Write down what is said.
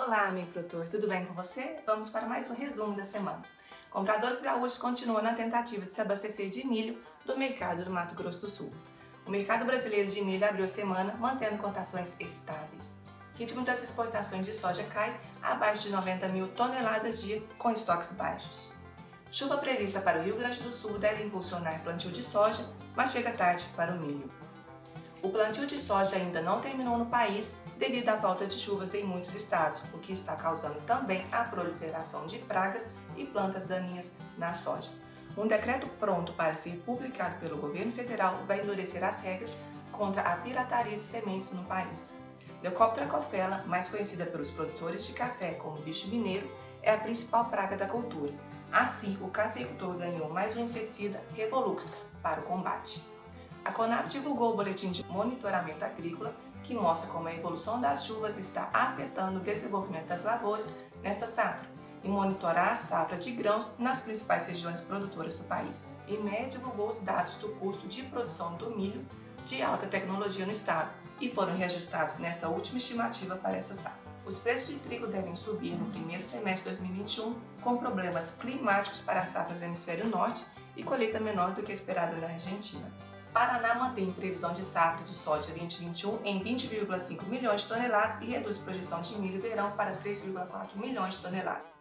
Olá, amigo produtor, tudo bem com você? Vamos para mais um resumo da semana. Compradores gaúchos continuam na tentativa de se abastecer de milho do mercado do Mato Grosso do Sul. O mercado brasileiro de milho abriu a semana mantendo cotações estáveis. O ritmo das exportações de soja cai abaixo de 90 mil toneladas dia, com estoques baixos. Chuva prevista para o Rio Grande do Sul deve impulsionar plantio de soja, mas chega tarde para o milho. O plantio de soja ainda não terminou no país devido à falta de chuvas em muitos estados, o que está causando também a proliferação de pragas e plantas daninhas na soja. Um decreto pronto para ser publicado pelo governo federal vai endurecer as regras contra a pirataria de sementes no país. Leucóptera cofela, mais conhecida pelos produtores de café como bicho mineiro, é a principal praga da cultura. Assim, o cafeicultor ganhou mais um inseticida Revoluxtra para o combate. A Conab divulgou o boletim de monitoramento agrícola que mostra como a evolução das chuvas está afetando o desenvolvimento das lavouras nesta safra e monitorar a safra de grãos nas principais regiões produtoras do país. IME divulgou os dados do custo de produção do milho de alta tecnologia no estado e foram reajustados nesta última estimativa para essa safra. Os preços de trigo devem subir no primeiro semestre de 2021, com problemas climáticos para as safras do hemisfério norte e colheita menor do que esperada na Argentina. Paraná mantém previsão de safra de soja 2021 em 20,5 milhões de toneladas e reduz projeção de milho verão para 3,4 milhões de toneladas.